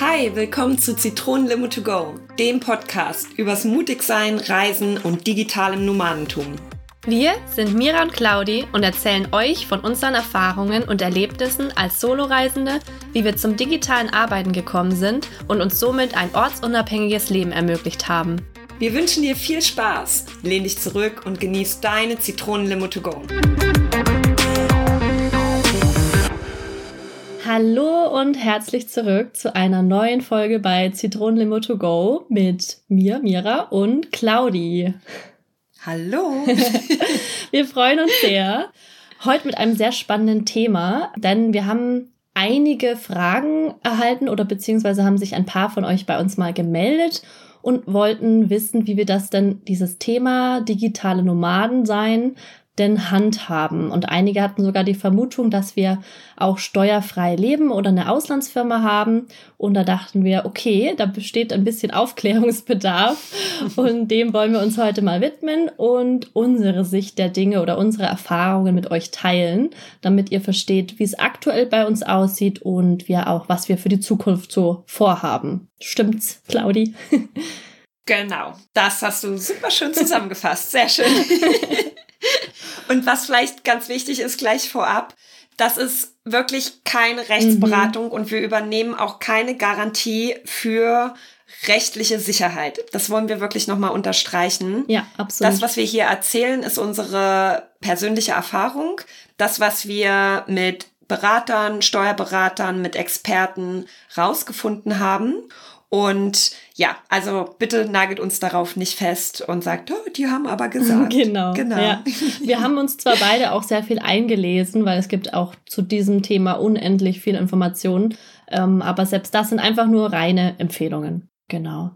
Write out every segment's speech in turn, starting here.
Hi, willkommen zu Zitronenlimo to go, dem Podcast übers Mutigsein, Reisen und digitalem Nomadentum. Wir sind Mira und Claudi und erzählen euch von unseren Erfahrungen und Erlebnissen als Soloreisende, wie wir zum digitalen Arbeiten gekommen sind und uns somit ein ortsunabhängiges Leben ermöglicht haben. Wir wünschen dir viel Spaß. Lehn dich zurück und genieß deine Zitronenlimo to go. Hallo und herzlich zurück zu einer neuen Folge bei Zitronenlimo to go mit mir, Mira und Claudi. Hallo. wir freuen uns sehr. Heute mit einem sehr spannenden Thema, denn wir haben einige Fragen erhalten oder beziehungsweise haben sich ein paar von euch bei uns mal gemeldet und wollten wissen, wie wir das denn, dieses Thema digitale Nomaden sein, denn handhaben. Und einige hatten sogar die Vermutung, dass wir auch steuerfrei leben oder eine Auslandsfirma haben. Und da dachten wir, okay, da besteht ein bisschen Aufklärungsbedarf und dem wollen wir uns heute mal widmen und unsere Sicht der Dinge oder unsere Erfahrungen mit euch teilen, damit ihr versteht, wie es aktuell bei uns aussieht und wir auch, was wir für die Zukunft so vorhaben. Stimmt's, Claudi? Genau, das hast du super schön zusammengefasst. Sehr schön. Und was vielleicht ganz wichtig ist gleich vorab, das ist wirklich keine Rechtsberatung mhm. und wir übernehmen auch keine Garantie für rechtliche Sicherheit. Das wollen wir wirklich nochmal unterstreichen. Ja, absolut. Das, was wir hier erzählen, ist unsere persönliche Erfahrung. Das, was wir mit Beratern, Steuerberatern, mit Experten rausgefunden haben. Und ja, also bitte nagelt uns darauf nicht fest und sagt, oh, die haben aber gesagt. Genau. genau. Ja. Wir haben uns zwar beide auch sehr viel eingelesen, weil es gibt auch zu diesem Thema unendlich viel Informationen, ähm, aber selbst das sind einfach nur reine Empfehlungen. Genau.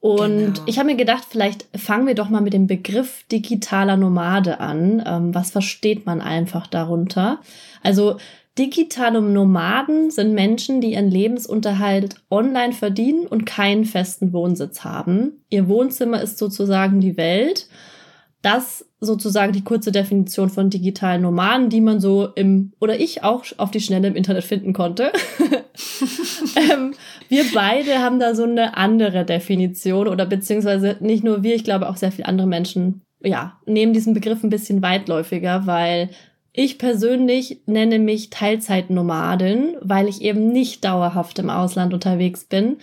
Und genau. ich habe mir gedacht, vielleicht fangen wir doch mal mit dem Begriff digitaler Nomade an. Ähm, was versteht man einfach darunter? Also Digitale Nomaden sind Menschen, die ihren Lebensunterhalt online verdienen und keinen festen Wohnsitz haben. Ihr Wohnzimmer ist sozusagen die Welt. Das sozusagen die kurze Definition von digitalen Nomaden, die man so im oder ich auch auf die Schnelle im Internet finden konnte. ähm, wir beide haben da so eine andere Definition oder beziehungsweise nicht nur wir, ich glaube auch sehr viele andere Menschen, ja, nehmen diesen Begriff ein bisschen weitläufiger, weil ich persönlich nenne mich Teilzeitnomadin, weil ich eben nicht dauerhaft im Ausland unterwegs bin.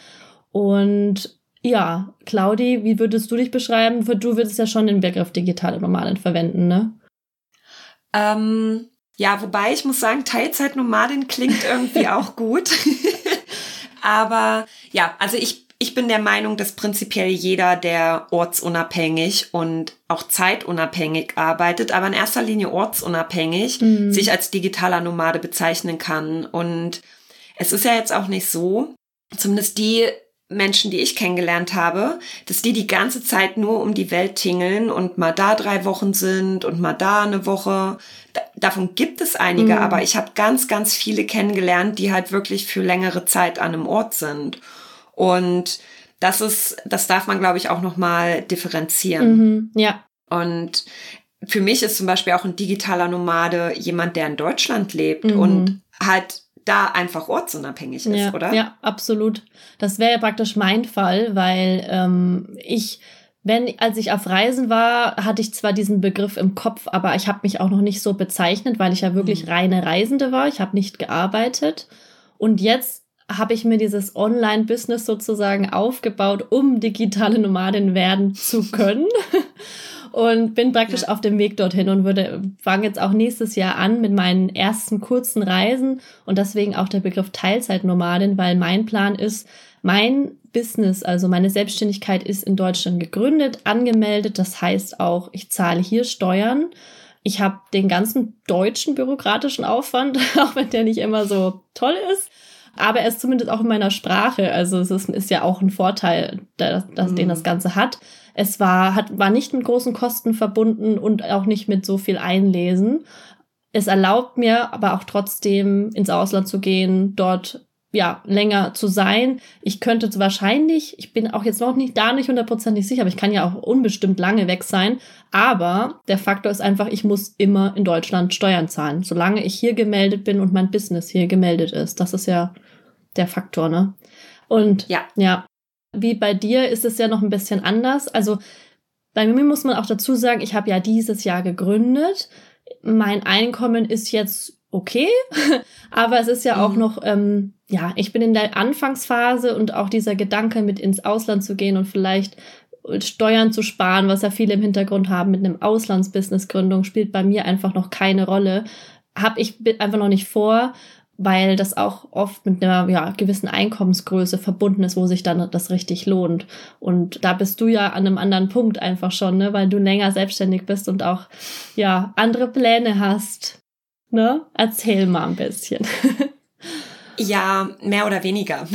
Und ja, Claudi, wie würdest du dich beschreiben? Du würdest ja schon den Begriff digitale Nomadin verwenden, ne? Ähm, ja, wobei ich muss sagen, Teilzeitnomadin klingt irgendwie auch gut. Aber ja, also ich ich bin der Meinung, dass prinzipiell jeder, der ortsunabhängig und auch zeitunabhängig arbeitet, aber in erster Linie ortsunabhängig, mhm. sich als digitaler Nomade bezeichnen kann. Und es ist ja jetzt auch nicht so, zumindest die Menschen, die ich kennengelernt habe, dass die die ganze Zeit nur um die Welt tingeln und mal da drei Wochen sind und mal da eine Woche. davon gibt es einige, mhm. aber ich habe ganz, ganz viele kennengelernt, die halt wirklich für längere Zeit an einem Ort sind. Und das ist, das darf man, glaube ich, auch nochmal differenzieren. Mhm, ja. Und für mich ist zum Beispiel auch ein digitaler Nomade jemand, der in Deutschland lebt mhm. und halt da einfach ortsunabhängig ist, ja, oder? Ja, absolut. Das wäre ja praktisch mein Fall, weil ähm, ich, wenn, als ich auf Reisen war, hatte ich zwar diesen Begriff im Kopf, aber ich habe mich auch noch nicht so bezeichnet, weil ich ja wirklich mhm. reine Reisende war. Ich habe nicht gearbeitet. Und jetzt habe ich mir dieses Online-Business sozusagen aufgebaut, um digitale Nomadin werden zu können. und bin praktisch ja. auf dem Weg dorthin und würde fange jetzt auch nächstes Jahr an mit meinen ersten kurzen Reisen und deswegen auch der Begriff Teilzeitnomadin, weil mein Plan ist, mein Business, also meine Selbstständigkeit ist in Deutschland gegründet, angemeldet, das heißt auch, ich zahle hier Steuern. Ich habe den ganzen deutschen bürokratischen Aufwand, auch wenn der nicht immer so toll ist aber er ist zumindest auch in meiner Sprache. Also es ist, ist ja auch ein Vorteil, dass, dass mhm. den das Ganze hat. Es war, hat, war nicht mit großen Kosten verbunden und auch nicht mit so viel Einlesen. Es erlaubt mir aber auch trotzdem ins Ausland zu gehen, dort ja, länger zu sein. Ich könnte wahrscheinlich, ich bin auch jetzt noch nicht da nicht hundertprozentig sicher, aber ich kann ja auch unbestimmt lange weg sein. Aber der Faktor ist einfach, ich muss immer in Deutschland Steuern zahlen, solange ich hier gemeldet bin und mein Business hier gemeldet ist. Das ist ja der Faktor, ne? Und ja, ja wie bei dir ist es ja noch ein bisschen anders. Also bei mir muss man auch dazu sagen, ich habe ja dieses Jahr gegründet. Mein Einkommen ist jetzt okay, aber es ist ja mhm. auch noch, ähm, ja, ich bin in der Anfangsphase und auch dieser Gedanke, mit ins Ausland zu gehen und vielleicht Steuern zu sparen, was ja viele im Hintergrund haben mit einem Auslandsbusiness-Gründung, spielt bei mir einfach noch keine Rolle. Habe ich einfach noch nicht vor, weil das auch oft mit einer ja, gewissen Einkommensgröße verbunden ist, wo sich dann das richtig lohnt. Und da bist du ja an einem anderen Punkt einfach schon, ne? weil du länger selbstständig bist und auch ja andere Pläne hast. Ne? Erzähl mal ein bisschen. ja, mehr oder weniger.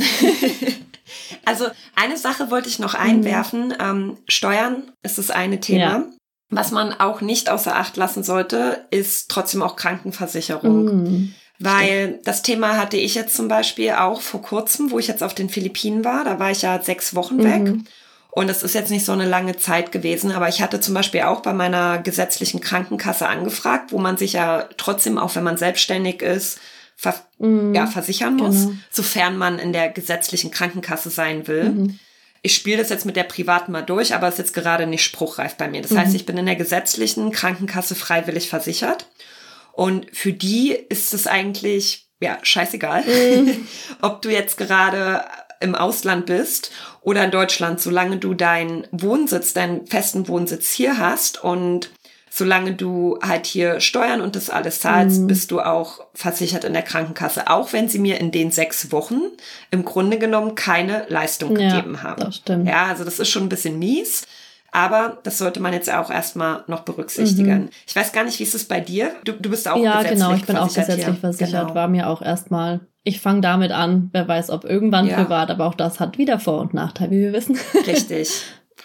also eine Sache wollte ich noch einwerfen. Mhm. Ähm, Steuern ist das eine Thema. Ja. Was man auch nicht außer Acht lassen sollte, ist trotzdem auch Krankenversicherung. Mhm. Weil das Thema hatte ich jetzt zum Beispiel auch vor kurzem, wo ich jetzt auf den Philippinen war. Da war ich ja sechs Wochen weg. Und es ist jetzt nicht so eine lange Zeit gewesen, aber ich hatte zum Beispiel auch bei meiner gesetzlichen Krankenkasse angefragt, wo man sich ja trotzdem, auch wenn man selbstständig ist, ver mm, ja, versichern muss, genau. sofern man in der gesetzlichen Krankenkasse sein will. Mhm. Ich spiele das jetzt mit der privaten mal durch, aber ist jetzt gerade nicht spruchreif bei mir. Das mhm. heißt, ich bin in der gesetzlichen Krankenkasse freiwillig versichert. Und für die ist es eigentlich, ja, scheißegal, mhm. ob du jetzt gerade im Ausland bist oder in Deutschland, solange du deinen Wohnsitz, deinen festen Wohnsitz hier hast und solange du halt hier Steuern und das alles zahlst, mhm. bist du auch versichert in der Krankenkasse. Auch wenn sie mir in den sechs Wochen im Grunde genommen keine Leistung ja, gegeben haben. Das stimmt. Ja, also das ist schon ein bisschen mies. Aber das sollte man jetzt auch erstmal noch berücksichtigen. Mhm. Ich weiß gar nicht, wie ist es bei dir? Du, du bist auch ja, gesetzlich versichert. Ja, genau, ich bin auch gesetzlich hier. versichert. Genau. War mir auch erstmal ich fange damit an, wer weiß, ob irgendwann ja. privat, aber auch das hat wieder Vor- und Nachteile, wie wir wissen. Richtig.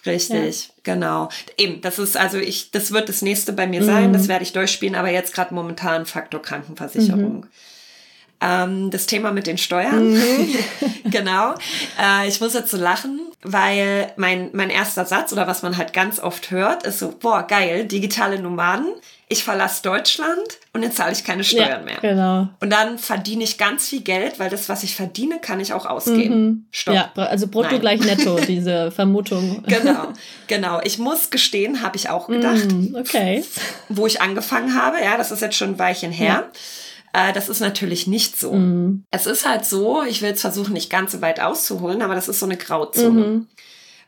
Richtig, ja. genau. Eben, das ist also ich, das wird das nächste bei mir sein, mhm. das werde ich durchspielen, aber jetzt gerade momentan Faktor Krankenversicherung. Mhm. Ähm, das Thema mit den Steuern, mhm. genau. Äh, ich muss jetzt so lachen, weil mein, mein erster Satz oder was man halt ganz oft hört, ist so, boah, geil, digitale Nomaden ich verlasse Deutschland und jetzt zahle ich keine Steuern ja, mehr. Genau. Und dann verdiene ich ganz viel Geld, weil das, was ich verdiene, kann ich auch ausgeben. Mhm. Stopp. Ja, also brutto Nein. gleich netto, diese Vermutung. Genau, genau. Ich muss gestehen, habe ich auch gedacht. Mm, okay. Wo ich angefangen habe, ja, das ist jetzt schon ein Weilchen her. Ja. Äh, das ist natürlich nicht so. Mm. Es ist halt so, ich will jetzt versuchen, nicht ganz so weit auszuholen, aber das ist so eine Grauzone. Mhm.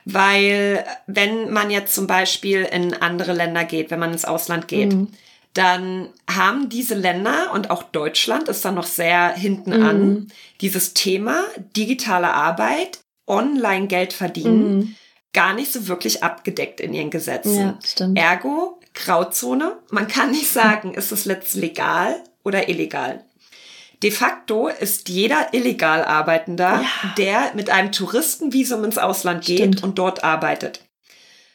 Weil wenn man jetzt zum Beispiel in andere Länder geht, wenn man ins Ausland geht, mhm. dann haben diese Länder und auch Deutschland ist da noch sehr hinten mhm. an, dieses Thema digitale Arbeit, online Geld verdienen, mhm. gar nicht so wirklich abgedeckt in ihren Gesetzen. Ja, stimmt. Ergo, Grauzone, man kann nicht sagen, ist es letzt legal oder illegal. De facto ist jeder illegal Arbeitender, ja. der mit einem Touristenvisum ins Ausland geht Stimmt. und dort arbeitet.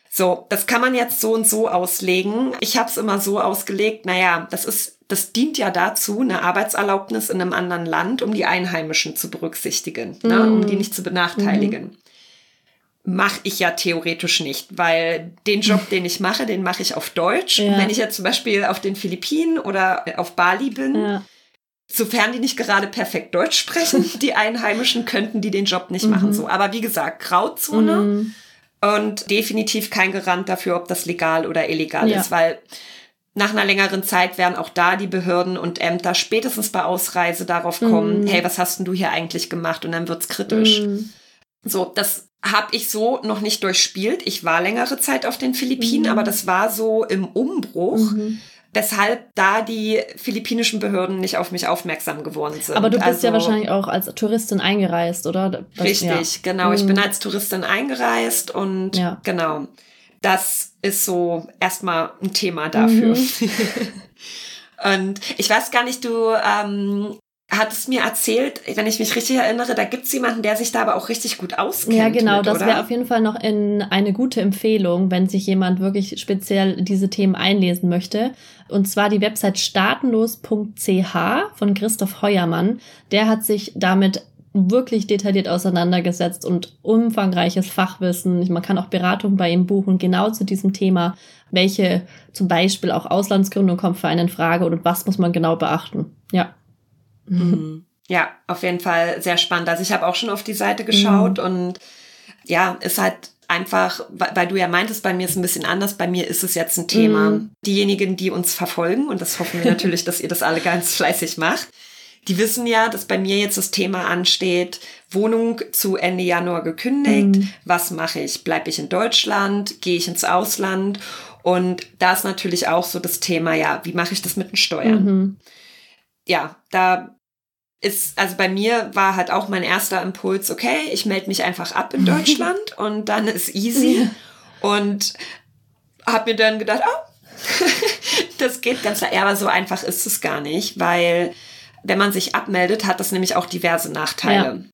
So, das kann man jetzt so und so auslegen. Ich habe es immer so ausgelegt, naja, das ist, das dient ja dazu, eine Arbeitserlaubnis in einem anderen Land, um die Einheimischen zu berücksichtigen, mm. ne, um die nicht zu benachteiligen. Mm. Mache ich ja theoretisch nicht, weil den Job, den ich mache, den mache ich auf Deutsch. Ja. Wenn ich jetzt zum Beispiel auf den Philippinen oder auf Bali bin, ja Sofern die nicht gerade perfekt Deutsch sprechen, die Einheimischen könnten die den Job nicht mhm. machen so. Aber wie gesagt, Grauzone mhm. und definitiv kein Garant dafür, ob das legal oder illegal ja. ist, weil nach einer längeren Zeit werden auch da die Behörden und Ämter spätestens bei Ausreise darauf kommen, mhm. hey, was hast denn du hier eigentlich gemacht? Und dann wird's kritisch. Mhm. So, das habe ich so noch nicht durchspielt. Ich war längere Zeit auf den Philippinen, mhm. aber das war so im Umbruch. Mhm weshalb da die philippinischen Behörden nicht auf mich aufmerksam geworden sind. Aber du bist also, ja wahrscheinlich auch als Touristin eingereist, oder? Richtig, ja. genau. Ich bin mhm. als Touristin eingereist und ja. genau. Das ist so erstmal ein Thema dafür. Mhm. und ich weiß gar nicht, du ähm, hat es mir erzählt, wenn ich mich richtig erinnere, da gibt es jemanden, der sich da aber auch richtig gut auskennt. Ja, genau, mit, das wäre auf jeden Fall noch in eine gute Empfehlung, wenn sich jemand wirklich speziell diese Themen einlesen möchte. Und zwar die Website startenlos.ch von Christoph Heuermann. Der hat sich damit wirklich detailliert auseinandergesetzt und umfangreiches Fachwissen. Man kann auch Beratung bei ihm buchen, genau zu diesem Thema. Welche zum Beispiel auch Auslandsgründung kommt für einen in Frage und was muss man genau beachten. Ja. Mhm. Ja, auf jeden Fall sehr spannend. Also ich habe auch schon auf die Seite geschaut mhm. und ja, ist halt einfach, weil du ja meintest, bei mir ist es ein bisschen anders, bei mir ist es jetzt ein Thema. Mhm. Diejenigen, die uns verfolgen, und das hoffen wir natürlich, dass ihr das alle ganz fleißig macht, die wissen ja, dass bei mir jetzt das Thema ansteht, Wohnung zu Ende Januar gekündigt. Mhm. Was mache ich? Bleibe ich in Deutschland? Gehe ich ins Ausland? Und da ist natürlich auch so das Thema, ja, wie mache ich das mit den Steuern? Mhm. Ja, da ist, also bei mir war halt auch mein erster Impuls, okay, ich melde mich einfach ab in Deutschland und dann ist easy. Und habe mir dann gedacht, oh, das geht ganz klar. Ja, aber so einfach ist es gar nicht, weil wenn man sich abmeldet, hat das nämlich auch diverse Nachteile.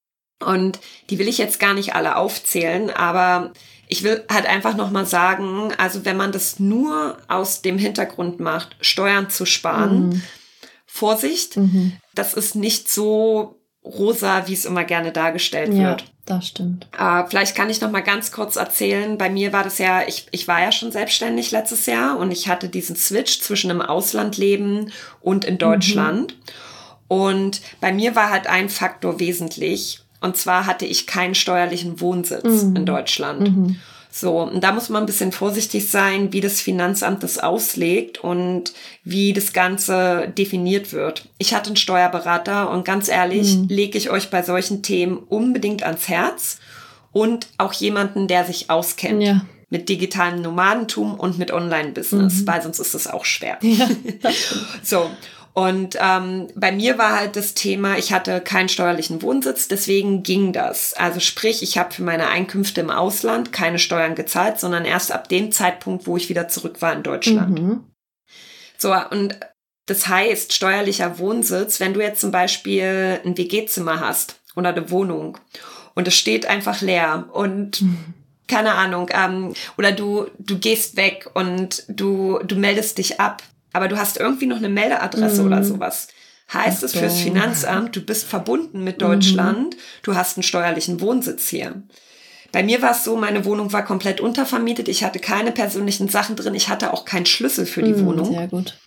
Ja. Und die will ich jetzt gar nicht alle aufzählen, aber ich will halt einfach nochmal sagen, also wenn man das nur aus dem Hintergrund macht, Steuern zu sparen, mhm. Vorsicht, mhm. das ist nicht so rosa, wie es immer gerne dargestellt ja, wird. Das stimmt. Äh, vielleicht kann ich noch mal ganz kurz erzählen. Bei mir war das ja, ich, ich war ja schon selbstständig letztes Jahr und ich hatte diesen Switch zwischen im Ausland leben und in Deutschland. Mhm. Und bei mir war halt ein Faktor wesentlich. Und zwar hatte ich keinen steuerlichen Wohnsitz mhm. in Deutschland. Mhm. So, und da muss man ein bisschen vorsichtig sein, wie das Finanzamt das auslegt und wie das Ganze definiert wird. Ich hatte einen Steuerberater und ganz ehrlich, mhm. lege ich euch bei solchen Themen unbedingt ans Herz und auch jemanden, der sich auskennt. Ja. Mit digitalem Nomadentum und mit Online-Business, mhm. weil sonst ist es auch schwer. Ja, so. Und ähm, bei mir war halt das Thema, ich hatte keinen steuerlichen Wohnsitz, deswegen ging das. Also sprich, ich habe für meine Einkünfte im Ausland keine Steuern gezahlt, sondern erst ab dem Zeitpunkt, wo ich wieder zurück war in Deutschland. Mhm. So, und das heißt, steuerlicher Wohnsitz, wenn du jetzt zum Beispiel ein WG-Zimmer hast oder eine Wohnung und es steht einfach leer und mhm keine Ahnung, ähm, oder du, du gehst weg und du, du meldest dich ab aber du hast irgendwie noch eine Meldeadresse mhm. oder sowas. Heißt es fürs Finanzamt, du bist verbunden mit Deutschland, mhm. du hast einen steuerlichen Wohnsitz hier. Bei mir war es so, meine Wohnung war komplett untervermietet, ich hatte keine persönlichen Sachen drin, ich hatte auch keinen Schlüssel für die mhm, Wohnung. Sehr gut.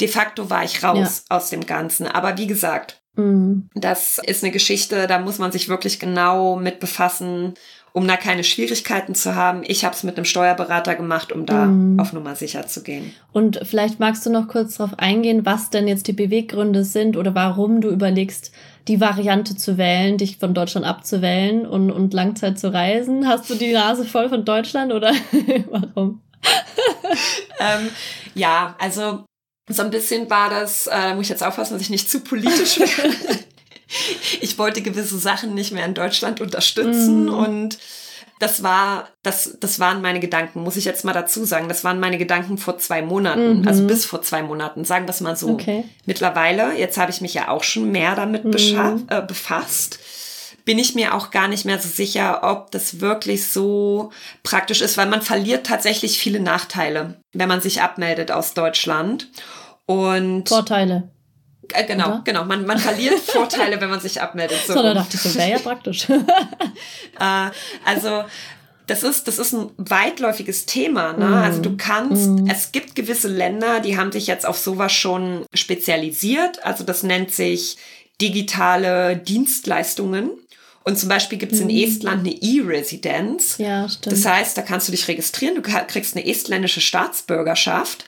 De facto war ich raus ja. aus dem Ganzen. Aber wie gesagt, mhm. das ist eine Geschichte, da muss man sich wirklich genau mit befassen um da keine Schwierigkeiten zu haben. Ich habe es mit einem Steuerberater gemacht, um da mhm. auf Nummer sicher zu gehen. Und vielleicht magst du noch kurz darauf eingehen, was denn jetzt die Beweggründe sind oder warum du überlegst, die Variante zu wählen, dich von Deutschland abzuwählen und, und Langzeit zu reisen. Hast du die Nase voll von Deutschland oder warum? ähm, ja, also so ein bisschen war das, äh, da muss ich jetzt aufpassen, dass ich nicht zu politisch werde ich wollte gewisse Sachen nicht mehr in Deutschland unterstützen mm. und das war, das, das waren meine Gedanken, muss ich jetzt mal dazu sagen. Das waren meine Gedanken vor zwei Monaten, mhm. also bis vor zwei Monaten, sagen wir es mal so. Okay. Mittlerweile, jetzt habe ich mich ja auch schon mehr damit mhm. äh, befasst, bin ich mir auch gar nicht mehr so sicher, ob das wirklich so praktisch ist, weil man verliert tatsächlich viele Nachteile, wenn man sich abmeldet aus Deutschland. Und Vorteile. Äh, genau, Oder? genau. Man, man verliert Vorteile, wenn man sich abmeldet. So, so da dachte ich, so wäre ja praktisch. äh, also das ist, das ist ein weitläufiges Thema. Ne? Mm. Also du kannst, mm. es gibt gewisse Länder, die haben sich jetzt auf sowas schon spezialisiert. Also das nennt sich digitale Dienstleistungen. Und zum Beispiel gibt es in mm. Estland eine E-Residenz. Ja, stimmt. Das heißt, da kannst du dich registrieren, du kriegst eine estländische Staatsbürgerschaft,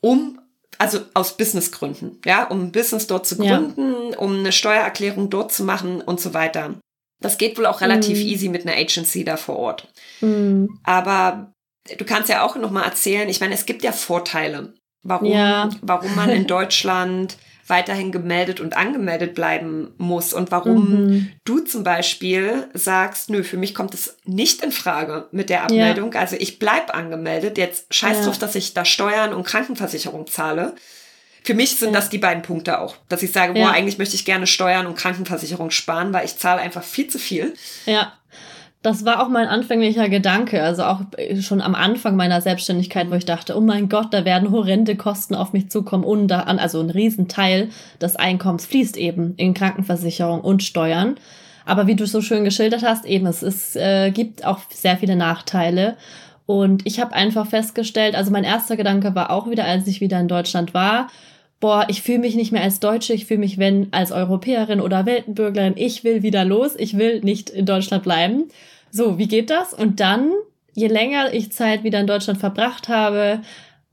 um also aus Businessgründen, ja, um ein Business dort zu gründen, ja. um eine Steuererklärung dort zu machen und so weiter. Das geht wohl auch relativ mm. easy mit einer Agency da vor Ort. Mm. Aber du kannst ja auch noch mal erzählen, ich meine, es gibt ja Vorteile, warum, ja. warum man in Deutschland weiterhin gemeldet und angemeldet bleiben muss und warum mhm. du zum Beispiel sagst, nö, für mich kommt es nicht in Frage mit der Abmeldung. Ja. Also ich bleib angemeldet. Jetzt scheiß ja. drauf, dass ich da Steuern und Krankenversicherung zahle. Für mich sind ja. das die beiden Punkte auch, dass ich sage, boah, eigentlich möchte ich gerne Steuern und Krankenversicherung sparen, weil ich zahle einfach viel zu viel. Ja. Das war auch mein anfänglicher Gedanke, also auch schon am Anfang meiner Selbstständigkeit, wo ich dachte, oh mein Gott, da werden horrende Kosten auf mich zukommen und da an, also ein Riesenteil des Einkommens fließt eben in Krankenversicherung und Steuern. Aber wie du so schön geschildert hast, eben es, es äh, gibt auch sehr viele Nachteile. Und ich habe einfach festgestellt, also mein erster Gedanke war auch wieder, als ich wieder in Deutschland war, boah, ich fühle mich nicht mehr als Deutsche, ich fühle mich, wenn, als Europäerin oder Weltenbürgerin, ich will wieder los, ich will nicht in Deutschland bleiben. So, wie geht das? Und dann, je länger ich Zeit wieder in Deutschland verbracht habe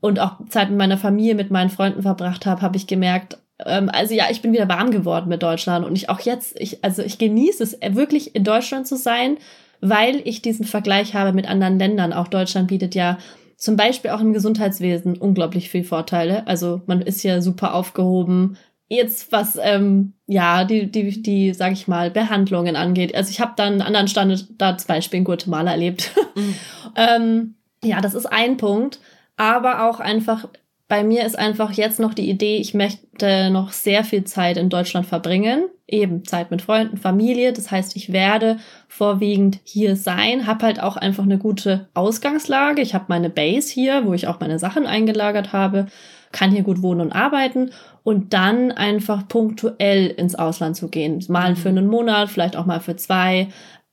und auch Zeit mit meiner Familie, mit meinen Freunden verbracht habe, habe ich gemerkt, ähm, also ja, ich bin wieder warm geworden mit Deutschland und ich auch jetzt, ich, also ich genieße es wirklich in Deutschland zu sein, weil ich diesen Vergleich habe mit anderen Ländern. Auch Deutschland bietet ja zum Beispiel auch im Gesundheitswesen unglaublich viel Vorteile. Also man ist ja super aufgehoben. Jetzt was ähm, ja die die die sage ich mal Behandlungen angeht. Also ich habe dann einen anderen Standard zum Beispiel in Guatemala erlebt. Mhm. ähm, ja, das ist ein Punkt, aber auch einfach bei mir ist einfach jetzt noch die Idee, ich möchte noch sehr viel Zeit in Deutschland verbringen. Eben Zeit mit Freunden, Familie. Das heißt, ich werde vorwiegend hier sein, habe halt auch einfach eine gute Ausgangslage. Ich habe meine Base hier, wo ich auch meine Sachen eingelagert habe, kann hier gut wohnen und arbeiten und dann einfach punktuell ins Ausland zu gehen. Mal für einen Monat, vielleicht auch mal für zwei.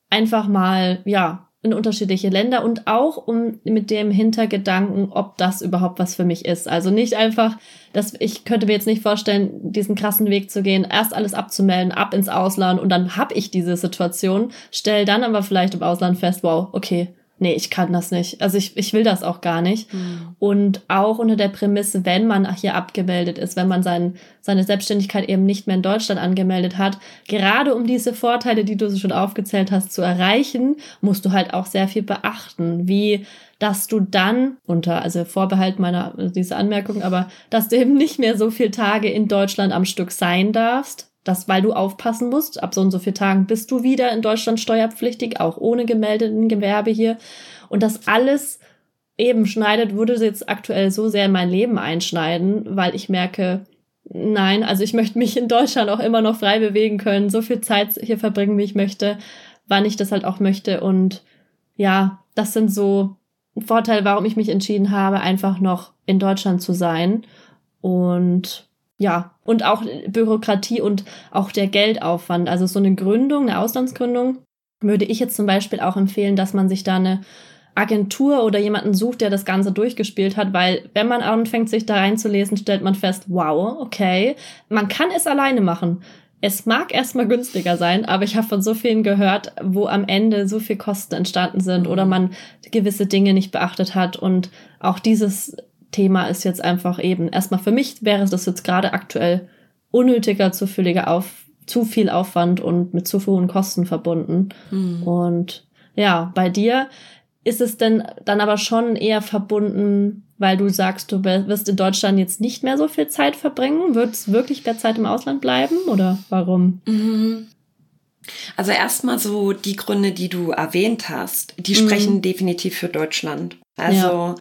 Einfach mal, ja, in unterschiedliche Länder und auch um mit dem Hintergedanken, ob das überhaupt was für mich ist. Also nicht einfach, dass ich könnte mir jetzt nicht vorstellen, diesen krassen Weg zu gehen, erst alles abzumelden, ab ins Ausland und dann hab ich diese Situation, stell dann aber vielleicht im Ausland fest, wow, okay, nee, ich kann das nicht. Also ich, ich will das auch gar nicht. Mhm. Und auch unter der Prämisse, wenn man hier abgemeldet ist, wenn man sein, seine Selbstständigkeit eben nicht mehr in Deutschland angemeldet hat, gerade um diese Vorteile, die du schon aufgezählt hast, zu erreichen, musst du halt auch sehr viel beachten, wie dass du dann unter, also Vorbehalt meiner, diese Anmerkung, aber dass du eben nicht mehr so viele Tage in Deutschland am Stück sein darfst, das, weil du aufpassen musst, ab so und so vier Tagen bist du wieder in Deutschland steuerpflichtig, auch ohne gemeldeten Gewerbe hier. Und das alles eben schneidet, würde jetzt aktuell so sehr in mein Leben einschneiden, weil ich merke, nein, also ich möchte mich in Deutschland auch immer noch frei bewegen können, so viel Zeit hier verbringen, wie ich möchte, wann ich das halt auch möchte. Und ja, das sind so Vorteile, warum ich mich entschieden habe, einfach noch in Deutschland zu sein. Und ja, und auch Bürokratie und auch der Geldaufwand. Also so eine Gründung, eine Auslandsgründung, würde ich jetzt zum Beispiel auch empfehlen, dass man sich da eine Agentur oder jemanden sucht, der das Ganze durchgespielt hat, weil wenn man anfängt, sich da reinzulesen, stellt man fest, wow, okay, man kann es alleine machen. Es mag erstmal günstiger sein, aber ich habe von so vielen gehört, wo am Ende so viel Kosten entstanden sind oder man gewisse Dinge nicht beachtet hat und auch dieses Thema ist jetzt einfach eben, erstmal für mich wäre das jetzt gerade aktuell unnötiger, zu fülliger auf, zu viel Aufwand und mit zu hohen Kosten verbunden. Mhm. Und ja, bei dir ist es denn dann aber schon eher verbunden, weil du sagst, du wirst in Deutschland jetzt nicht mehr so viel Zeit verbringen? Wird es wirklich mehr Zeit im Ausland bleiben oder warum? Mhm. Also erstmal so die Gründe, die du erwähnt hast, die sprechen mhm. definitiv für Deutschland. Also ja.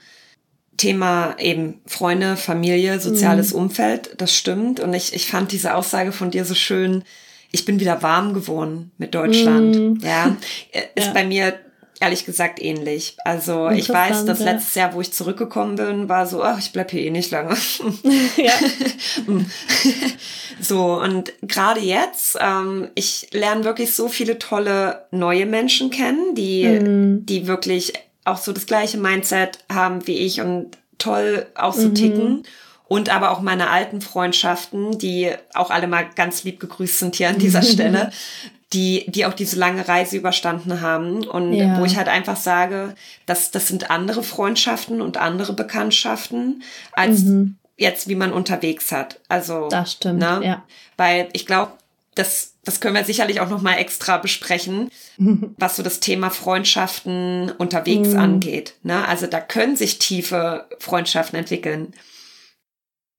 Thema eben Freunde, Familie, soziales mhm. Umfeld, das stimmt. Und ich, ich fand diese Aussage von dir so schön. Ich bin wieder warm geworden mit Deutschland. Mhm. Ja, ist ja. bei mir ehrlich gesagt ähnlich. Also ich weiß, das letztes Jahr, wo ich zurückgekommen bin, war so, ach, ich bleib hier eh nicht lange. ja. so, und gerade jetzt, ähm, ich lerne wirklich so viele tolle neue Menschen kennen, die, mhm. die wirklich auch so das gleiche Mindset haben wie ich und toll auch so mhm. ticken. Und aber auch meine alten Freundschaften, die auch alle mal ganz lieb gegrüßt sind hier an dieser Stelle, die, die auch diese lange Reise überstanden haben. Und ja. wo ich halt einfach sage, dass das sind andere Freundschaften und andere Bekanntschaften als mhm. jetzt, wie man unterwegs hat. Also. Das stimmt. Ne? Ja. Weil ich glaube, das, das können wir sicherlich auch nochmal extra besprechen, was so das Thema Freundschaften unterwegs mm. angeht. Ne? Also da können sich tiefe Freundschaften entwickeln.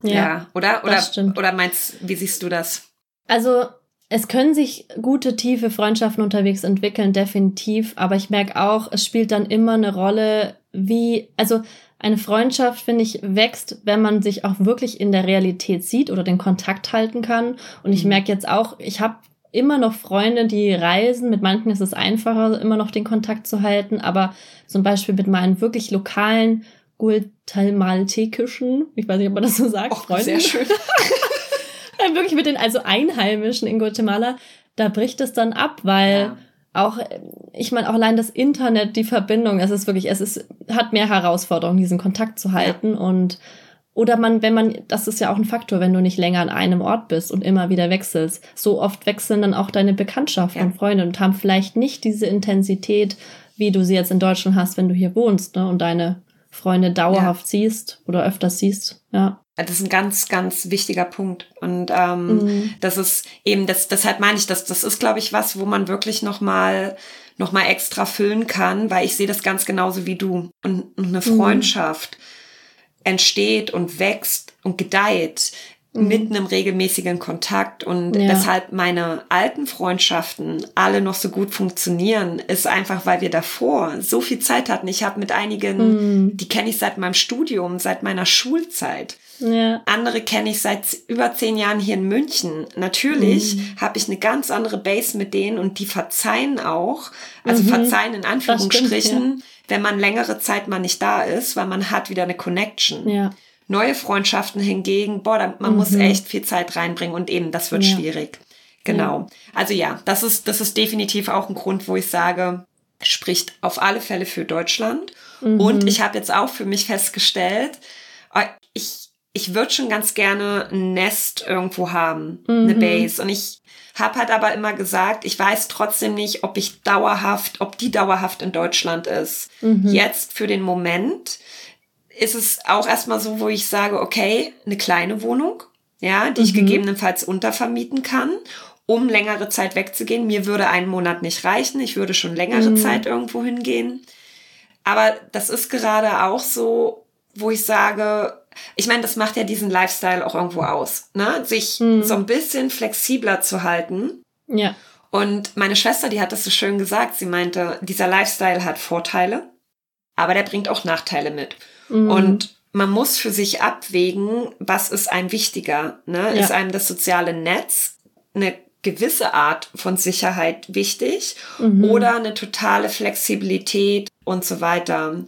Ja, ja oder? Oder, oder meinst, wie siehst du das? Also es können sich gute, tiefe Freundschaften unterwegs entwickeln, definitiv. Aber ich merke auch, es spielt dann immer eine Rolle, wie, also eine Freundschaft, finde ich, wächst, wenn man sich auch wirklich in der Realität sieht oder den Kontakt halten kann. Und ich mhm. merke jetzt auch, ich habe immer noch Freunde, die reisen. Mit manchen ist es einfacher, immer noch den Kontakt zu halten. Aber zum Beispiel mit meinen wirklich lokalen guatemaltekischen, ich weiß nicht, ob man das so sagt, Och, Freunden. Sehr schön. wirklich mit den also Einheimischen in Guatemala, da bricht es dann ab, weil ja. Auch, ich meine, auch allein das Internet, die Verbindung, es ist wirklich, es ist, hat mehr Herausforderungen, diesen Kontakt zu halten ja. und oder man, wenn man, das ist ja auch ein Faktor, wenn du nicht länger an einem Ort bist und immer wieder wechselst. So oft wechseln dann auch deine Bekanntschaften ja. und Freunde und haben vielleicht nicht diese Intensität, wie du sie jetzt in Deutschland hast, wenn du hier wohnst ne, und deine Freunde dauerhaft ja. siehst oder öfters siehst. Ja. Das ist ein ganz, ganz wichtiger Punkt. Und ähm, mhm. das ist eben, das, deshalb meine ich, das, das ist, glaube ich, was, wo man wirklich nochmal noch mal extra füllen kann, weil ich sehe das ganz genauso wie du. Und, und eine mhm. Freundschaft mhm. entsteht und wächst und gedeiht mhm. mit einem regelmäßigen Kontakt und ja. deshalb meine alten Freundschaften alle noch so gut funktionieren, ist einfach, weil wir davor so viel Zeit hatten. Ich habe mit einigen, mhm. die kenne ich seit meinem Studium, seit meiner Schulzeit. Ja. Andere kenne ich seit über zehn Jahren hier in München. Natürlich mhm. habe ich eine ganz andere Base mit denen und die verzeihen auch, also mhm. verzeihen in Anführungsstrichen, stimmt, ja. wenn man längere Zeit mal nicht da ist, weil man hat wieder eine Connection. Ja. Neue Freundschaften hingegen, boah, da, man mhm. muss echt viel Zeit reinbringen und eben, das wird ja. schwierig. Genau. Also ja, das ist, das ist definitiv auch ein Grund, wo ich sage, spricht auf alle Fälle für Deutschland. Mhm. Und ich habe jetzt auch für mich festgestellt, äh, ich, ich würde schon ganz gerne ein Nest irgendwo haben, mhm. eine Base. Und ich habe halt aber immer gesagt, ich weiß trotzdem nicht, ob ich dauerhaft, ob die dauerhaft in Deutschland ist. Mhm. Jetzt für den Moment ist es auch erstmal so, wo ich sage, okay, eine kleine Wohnung, ja, die mhm. ich gegebenenfalls untervermieten kann, um längere Zeit wegzugehen. Mir würde ein Monat nicht reichen. Ich würde schon längere mhm. Zeit irgendwo hingehen. Aber das ist gerade auch so, wo ich sage, ich meine, das macht ja diesen Lifestyle auch irgendwo aus, ne? Sich mhm. so ein bisschen flexibler zu halten. Ja. Und meine Schwester, die hat das so schön gesagt. Sie meinte, dieser Lifestyle hat Vorteile, aber der bringt auch Nachteile mit. Mhm. Und man muss für sich abwägen, was ist einem wichtiger. Ne? Ja. Ist einem das soziale Netz eine gewisse Art von Sicherheit wichtig mhm. oder eine totale Flexibilität und so weiter.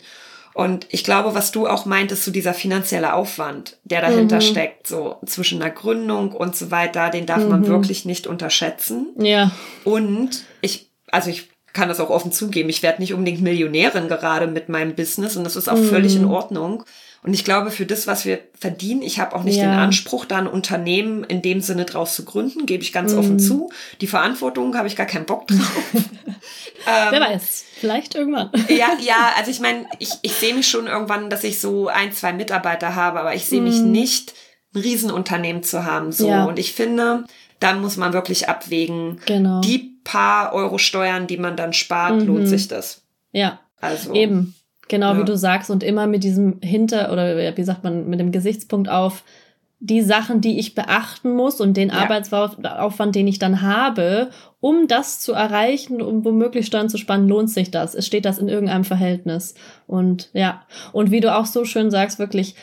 Und ich glaube, was du auch meintest, so dieser finanzielle Aufwand, der dahinter mhm. steckt, so zwischen der Gründung und so weiter, den darf mhm. man wirklich nicht unterschätzen. Ja. Und ich, also ich kann das auch offen zugeben. Ich werde nicht unbedingt Millionärin gerade mit meinem Business und das ist auch mm. völlig in Ordnung. Und ich glaube, für das, was wir verdienen, ich habe auch nicht ja. den Anspruch, da ein Unternehmen in dem Sinne draus zu gründen, gebe ich ganz mm. offen zu. Die Verantwortung habe ich gar keinen Bock drauf. ähm, Wer weiß, vielleicht irgendwann. ja, ja, also ich meine, ich, ich sehe mich schon irgendwann, dass ich so ein, zwei Mitarbeiter habe, aber ich sehe mich nicht, ein Riesenunternehmen zu haben. So. Ja. Und ich finde, da muss man wirklich abwägen. Genau. Die paar Euro Steuern, die man dann spart, mhm. lohnt sich das. Ja. Also. Eben. Genau ja. wie du sagst und immer mit diesem Hinter- oder wie sagt man, mit dem Gesichtspunkt auf die Sachen, die ich beachten muss und den ja. Arbeitsaufwand, den ich dann habe, um das zu erreichen, um womöglich Steuern zu sparen, lohnt sich das. Es steht das in irgendeinem Verhältnis. Und ja, und wie du auch so schön sagst, wirklich,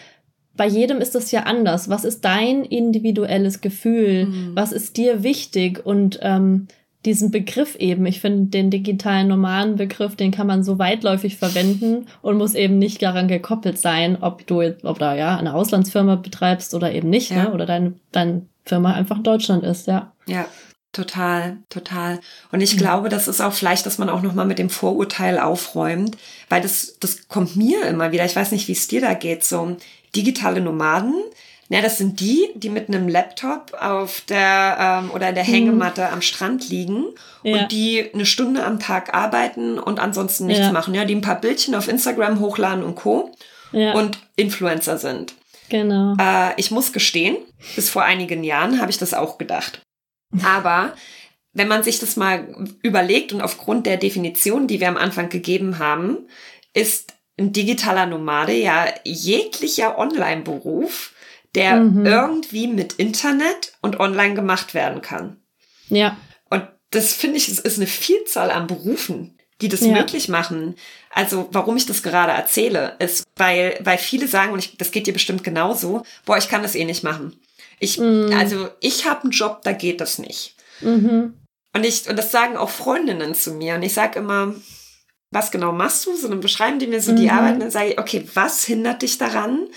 bei jedem ist das ja anders. Was ist dein individuelles Gefühl? Mhm. Was ist dir wichtig? Und ähm, diesen Begriff eben, ich finde den digitalen normalen Begriff, den kann man so weitläufig verwenden und muss eben nicht daran gekoppelt sein, ob du ob da ja eine Auslandsfirma betreibst oder eben nicht, ja. ne? oder deine dein Firma einfach in Deutschland ist, ja. Ja, total, total. Und ich mhm. glaube, das ist auch vielleicht, dass man auch noch mal mit dem Vorurteil aufräumt, weil das das kommt mir immer wieder. Ich weiß nicht, wie es dir da geht. So digitale Nomaden ja, das sind die, die mit einem Laptop auf der ähm, oder in der Hängematte mhm. am Strand liegen ja. und die eine Stunde am Tag arbeiten und ansonsten nichts ja. machen. Ja, die ein paar Bildchen auf Instagram hochladen und Co. Ja. und Influencer sind. Genau. Äh, ich muss gestehen, bis vor einigen Jahren habe ich das auch gedacht. Aber wenn man sich das mal überlegt und aufgrund der Definition, die wir am Anfang gegeben haben, ist ein digitaler Nomade ja jeglicher Online-Beruf, der mhm. irgendwie mit Internet und online gemacht werden kann. Ja. Und das finde ich, es ist eine Vielzahl an Berufen, die das ja. möglich machen. Also, warum ich das gerade erzähle, ist, weil, weil viele sagen, und ich, das geht dir bestimmt genauso, boah, ich kann das eh nicht machen. Ich, mhm. also, ich habe einen Job, da geht das nicht. Mhm. Und ich, und das sagen auch Freundinnen zu mir. Und ich sage immer, was genau machst du? So dann beschreiben die mir so die Mhm. Arbeit und dann sage ich, okay, was hindert dich daran,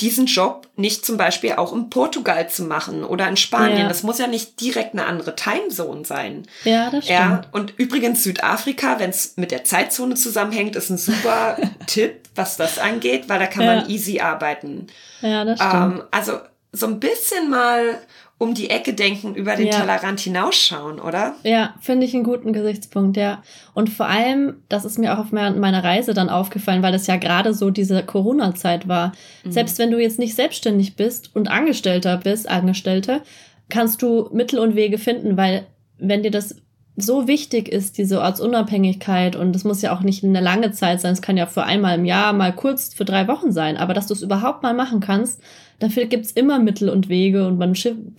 diesen Job nicht zum Beispiel auch in Portugal zu machen oder in Spanien? Ja. Das muss ja nicht direkt eine andere Timezone sein. Ja, das stimmt. Ja, und übrigens Südafrika, wenn es mit der Zeitzone zusammenhängt, ist ein super Tipp, was das angeht, weil da kann Ja. man easy arbeiten. Ja, das stimmt. Ähm, also so ein bisschen mal um die Ecke denken, über den Ja. Tellerrand hinausschauen, oder? Ja, finde ich einen guten Gesichtspunkt, ja. Und vor allem, das ist mir auch auf meiner Reise dann aufgefallen, weil das ja gerade so diese Corona-Zeit war. Mhm. Selbst wenn du jetzt nicht selbstständig bist und Angestellter bist, Angestellte, kannst du Mittel und Wege finden, weil wenn dir das so wichtig ist, diese Ortsunabhängigkeit, und das muss ja auch nicht eine lange Zeit sein, es kann ja für einmal im Jahr, mal kurz für drei Wochen sein, aber dass du es überhaupt mal machen kannst, dafür gibt's immer Mittel und Wege und man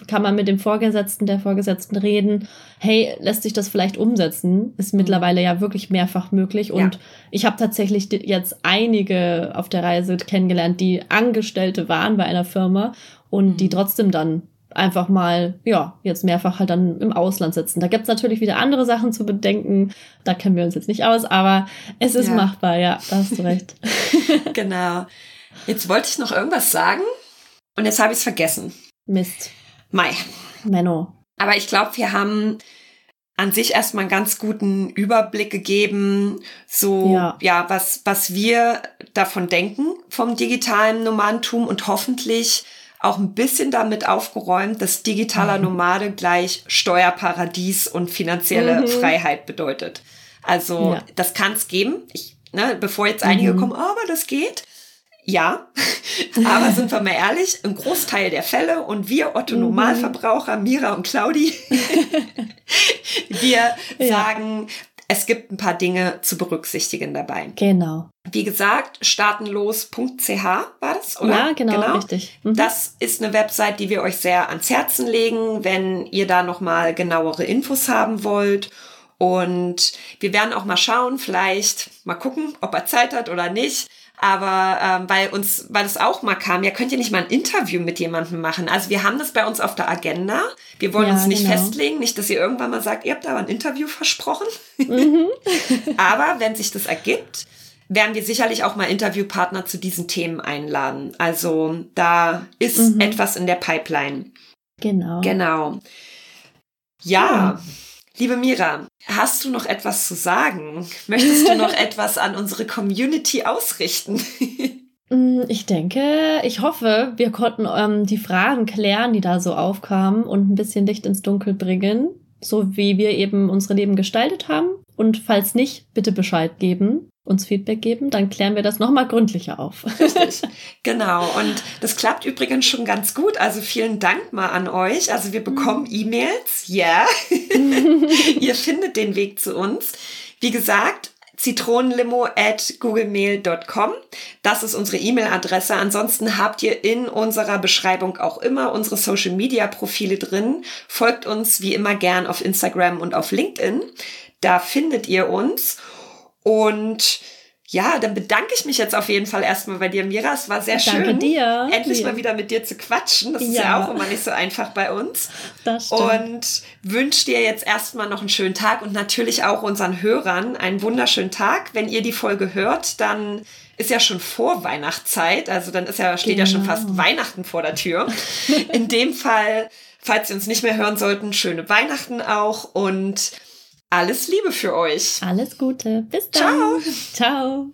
kann man mit dem Vorgesetzten, der Vorgesetzten reden, hey, lässt sich das vielleicht umsetzen? Ist mittlerweile ja wirklich mehrfach möglich und Ja. ich habe tatsächlich jetzt einige auf der Reise kennengelernt, die Angestellte waren bei einer Firma und die Mhm. trotzdem dann einfach mal, ja, jetzt mehrfach halt dann im Ausland sitzen. Da gibt's natürlich wieder andere Sachen zu bedenken. Da kennen wir uns jetzt nicht aus, aber es ist Ja. machbar, ja, da hast du recht. Genau. Jetzt wollte ich noch irgendwas sagen und jetzt habe ich es vergessen. Mist. Mai. Menno. Aber ich glaube, wir haben an sich erstmal einen ganz guten Überblick gegeben, so Ja. ja, was was wir davon denken vom digitalen Nomadentum und hoffentlich auch ein bisschen damit aufgeräumt, dass digitaler Mhm. Nomade gleich Steuerparadies und finanzielle Mhm. Freiheit bedeutet. Also Ja. das kann es geben. Ich, ne, bevor jetzt einige Mhm. kommen, aber das geht. Ja, aber sind wir mal ehrlich, ein Großteil der Fälle und wir Otto Mhm. Normalverbraucher, Mira und Claudi, wir Ja. sagen, es gibt ein paar Dinge zu berücksichtigen dabei. Genau. Wie gesagt, startenlos.ch war das, oder? Ja, genau, richtig. Mhm. Das ist eine Website, die wir euch sehr ans Herzen legen, wenn ihr da nochmal genauere Infos haben wollt. Und wir werden auch mal schauen, vielleicht mal gucken, ob er Zeit hat oder nicht. Aber ähm, weil uns, weil es auch mal kam, ja, könnt ihr nicht mal ein Interview mit jemandem machen. Also wir haben das bei uns auf der Agenda. Wir wollen Ja, uns nicht genau. festlegen, nicht, dass ihr irgendwann mal sagt, ihr habt aber ein Interview versprochen. Mhm. Aber wenn sich das ergibt, werden wir sicherlich auch mal Interviewpartner zu diesen Themen einladen. Also da ist Mhm. etwas in der Pipeline. Genau. Genau. Ja, liebe Mira, hast du noch etwas zu sagen? Möchtest du noch etwas an unsere Community ausrichten? Mm, Ich denke, ich hoffe, wir konnten ähm, die Fragen klären, die da so aufkamen und ein bisschen Licht ins Dunkel bringen, so wie wir eben unsere Leben gestaltet haben. Und falls nicht, bitte Bescheid geben, uns Feedback geben, dann klären wir das nochmal gründlicher auf. Richtig. Genau. Und das klappt übrigens schon ganz gut. Also vielen Dank mal an euch. Also wir bekommen E-Mails. Ja. Ihr findet den Weg zu uns. Wie gesagt, zitronenlimo at googlemail.com. Das ist unsere E-Mail-Adresse. Ansonsten habt ihr in unserer Beschreibung auch immer unsere Social-Media-Profile drin. Folgt uns wie immer gern auf Instagram und auf LinkedIn. Da findet ihr uns. Und ja, dann bedanke ich mich jetzt auf jeden Fall erstmal bei dir, Mira. Es war sehr Danke schön, dir. endlich Ja. mal wieder mit dir zu quatschen. Das ist ja. Ja. auch immer nicht so einfach bei uns. Das stimmt. Und wünsche dir jetzt erstmal noch einen schönen Tag und natürlich auch unseren Hörern einen wunderschönen Tag. Wenn ihr die Folge hört, dann ist ja schon vor Weihnachtszeit, also dann ist ja, steht ja schon Genau. fast Weihnachten vor der Tür. In dem Fall, falls ihr uns nicht mehr hören sollten, schöne Weihnachten auch und alles Liebe für euch. Alles Gute. Bis dann. Ciao.